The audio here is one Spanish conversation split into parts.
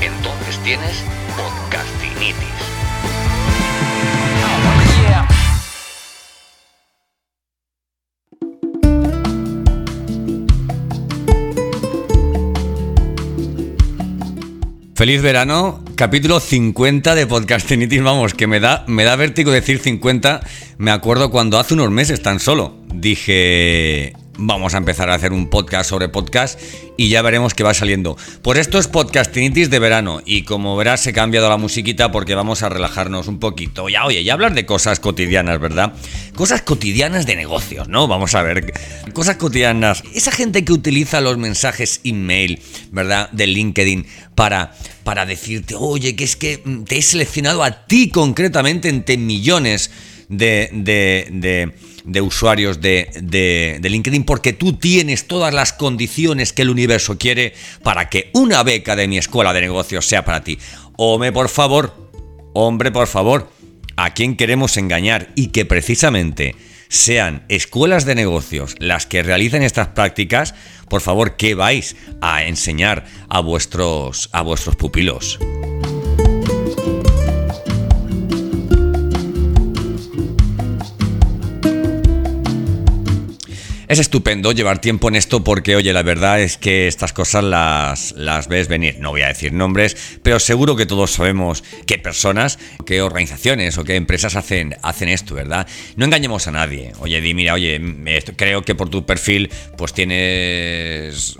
entonces tienes podcastinitis. Feliz verano, capítulo 50 de Podcastinitis, vamos, que me da, me da vértigo decir 50, me acuerdo cuando hace unos meses tan solo dije, vamos a empezar a hacer un podcast sobre podcast y ya veremos qué va saliendo. Pues esto es Podcastinitis de verano y como verás he cambiado la musiquita porque vamos a relajarnos un poquito. Ya, oye, ya hablar de cosas cotidianas, ¿verdad? Cosas cotidianas de negocios, ¿no? Vamos a ver, cosas cotidianas. Esa gente que utiliza los mensajes email, ¿verdad? De LinkedIn para, para decirte, oye, que es que te he seleccionado a ti concretamente entre millones de, de, de, de usuarios de, LinkedIn porque tú tienes todas las condiciones que el universo quiere para que una beca de mi escuela de negocios sea para ti. Hombre, por favor, hombre, por favor, ¿a quién queremos engañar? Y que precisamente sean escuelas de negocios las que realicen estas prácticas, por favor, ¿qué vais a enseñar a vuestros, a vuestros pupilos? Es estupendo llevar tiempo en esto porque, oye, la verdad es que estas cosas las, las ves venir. No voy a decir nombres, pero seguro que todos sabemos qué personas, qué organizaciones o qué empresas hacen, hacen esto, ¿verdad? No engañemos a nadie. Oye, di, mira, oye, creo que por tu perfil pues tienes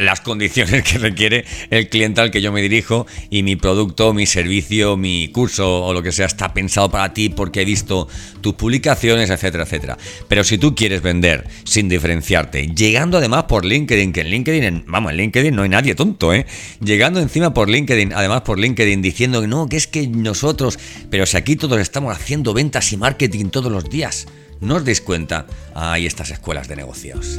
las condiciones que requiere el cliente al que yo me dirijo y mi producto, mi servicio, mi curso o lo que sea está pensado para ti porque he visto tus publicaciones, etcétera, etcétera. Pero si tú quieres vender sin diferenciarte, llegando además por LinkedIn, que en LinkedIn, vamos, en LinkedIn no hay nadie tonto, ¿eh? Llegando encima por LinkedIn, además por LinkedIn, diciendo que no, que es que nosotros, pero si aquí todos estamos haciendo ventas y marketing todos los días, no os deis cuenta, hay estas escuelas de negocios.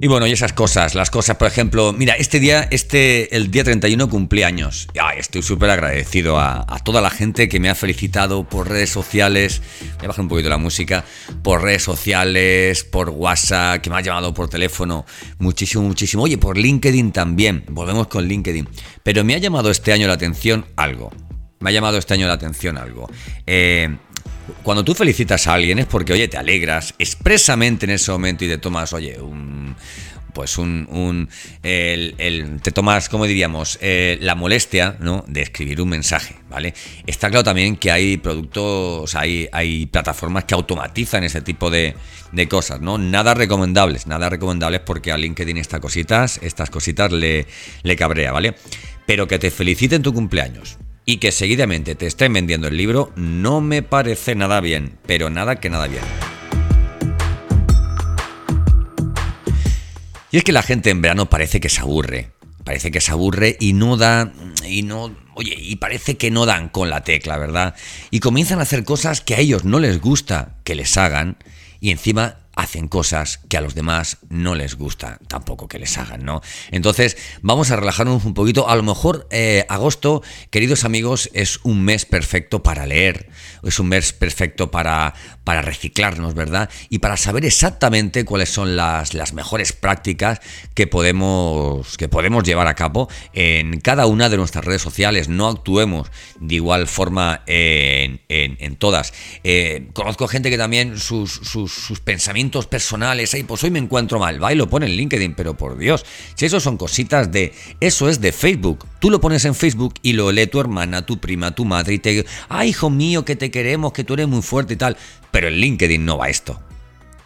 Y bueno, y esas cosas, las cosas, por ejemplo, mira, este día, este, el día 31 cumpleaños. Ya, estoy súper agradecido a, a, toda la gente que me ha felicitado por redes sociales. Voy a bajar un poquito la música. Por redes sociales, por WhatsApp, que me ha llamado por teléfono. Muchísimo, muchísimo. Oye, por LinkedIn también. Volvemos con LinkedIn. Pero me ha llamado este año la atención algo. Me ha llamado este año la atención algo. Eh, cuando tú felicitas a alguien es porque, oye, te alegras expresamente en ese momento y te tomas, oye, un. Pues un. el, te tomas, ¿cómo diríamos? Eh, la molestia, ¿no? De escribir un mensaje, ¿vale? Está claro también que hay productos, hay, hay plataformas que automatizan ese tipo de, de cosas, ¿no? Nada recomendables, nada recomendables porque a LinkedIn estas cositas, estas cositas le, le cabrea, ¿vale? Pero que te feliciten tu cumpleaños y que seguidamente te estén vendiendo el libro no me parece nada bien, pero nada que nada bien. Y es que la gente en verano parece que se aburre, parece que se aburre y no da y no, oye, y parece que no dan con la tecla, ¿verdad? Y comienzan a hacer cosas que a ellos no les gusta que les hagan y encima hacen cosas que a los demás no les gusta tampoco que les hagan, ¿no? Entonces, vamos a relajarnos un poquito. A lo mejor eh, agosto, queridos amigos, es un mes perfecto para leer, es un mes perfecto para, para reciclarnos, ¿verdad? Y para saber exactamente cuáles son las, las mejores prácticas que podemos, que podemos llevar a cabo en cada una de nuestras redes sociales. No actuemos de igual forma en, todas. Eh, conozco gente que también sus, sus pensamientos personales, ahí pues hoy me encuentro mal, va y lo pone en LinkedIn, pero por Dios, si eso son cositas de, eso es de Facebook, tú lo pones en Facebook y lo lee tu hermana, tu prima, tu madre y te, ay hijo mío, que te queremos, que tú eres muy fuerte y tal, pero en LinkedIn no va esto,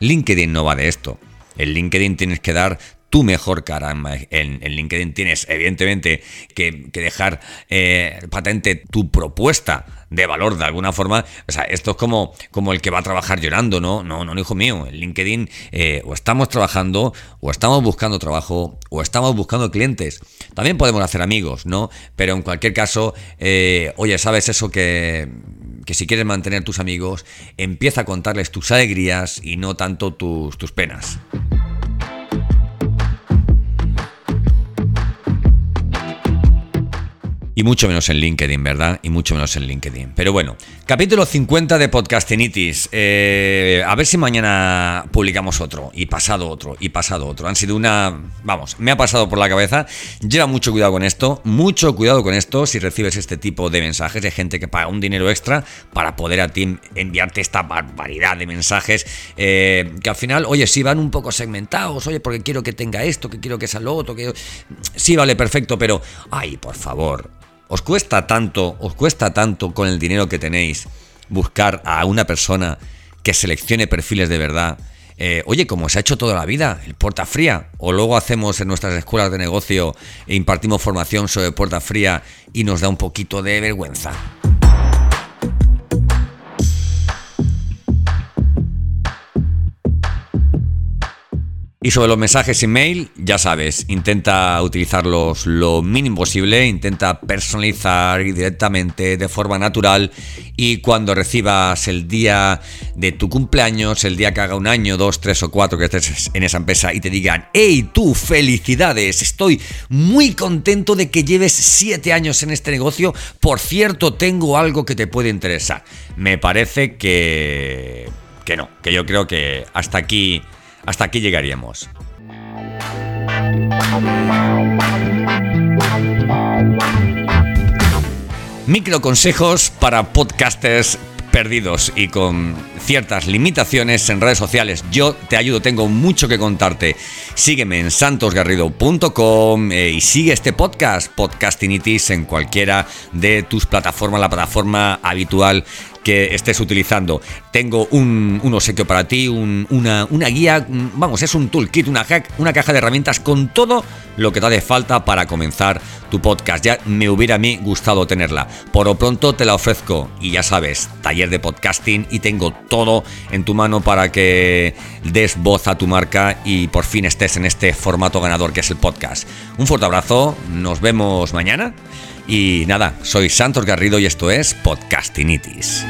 LinkedIn no va de esto. En LinkedIn tienes que dar tu mejor cara. En, LinkedIn tienes, evidentemente, que, dejar eh, patente tu propuesta de valor de alguna forma. O sea, esto es como, como el que va a trabajar llorando, ¿no? No, no, hijo mío. En LinkedIn eh, o estamos trabajando, o estamos buscando trabajo, o estamos buscando clientes. También podemos hacer amigos, ¿no? Pero en cualquier caso, eh, oye, ¿sabes eso que, que si quieres mantener tus amigos, empieza a contarles tus alegrías y no tanto tus, tus penas? Y mucho menos en LinkedIn, ¿verdad? Y mucho menos en LinkedIn. Pero bueno, capítulo 50 de Podcastinitis. Eh, a ver si mañana publicamos otro, y pasado otro, y pasado otro. Han sido una... Vamos, me ha pasado por la cabeza. Lleva mucho cuidado con esto, mucho cuidado con esto si recibes este tipo de mensajes de gente que paga un dinero extra para poder a ti enviarte esta barbaridad de mensajes eh, que al final, oye, si van un poco segmentados, oye, porque quiero que tenga esto, que quiero que sea lo otro. Sí, vale, perfecto, pero... Ay, por favor ¿Os cuesta tanto, os cuesta tanto con el dinero que tenéis buscar a una persona que seleccione perfiles de verdad? Eh, oye, como se ha hecho toda la vida, el puerta fría, o luego hacemos en nuestras escuelas de negocio e impartimos formación sobre puerta fría y nos da un poquito de vergüenza. Y sobre los mensajes email, ya sabes, intenta utilizarlos lo mínimo posible, intenta personalizar directamente de forma natural y cuando recibas el día de tu cumpleaños, el día que haga un año, dos, tres o cuatro que estés en esa empresa y te digan, hey tú, felicidades, estoy muy contento de que lleves siete años en este negocio, por cierto, tengo algo que te puede interesar. Me parece que... que no, que yo creo que hasta aquí hasta aquí llegaríamos. Micro consejos para podcasters perdidos y con ciertas limitaciones en redes sociales. Yo te ayudo, tengo mucho que contarte. Sígueme en santosgarrido.com eh, y sigue este podcast, Podcastinitis, en cualquiera de tus plataformas, la plataforma habitual que estés utilizando. Tengo un, un obsequio para ti, una, una, guía, vamos, es un toolkit, una, una caja de herramientas con todo lo que te hace falta para comenzar tu podcast. Ya me hubiera a mí gustado tenerla. Por lo pronto te la ofrezco y ya sabes, taller de podcasting y tengo todo en tu mano para que des voz a tu marca y por fin estés en este formato ganador que es el podcast. Un fuerte abrazo, nos vemos mañana y nada, soy Santos Garrido y esto es Podcastinitis.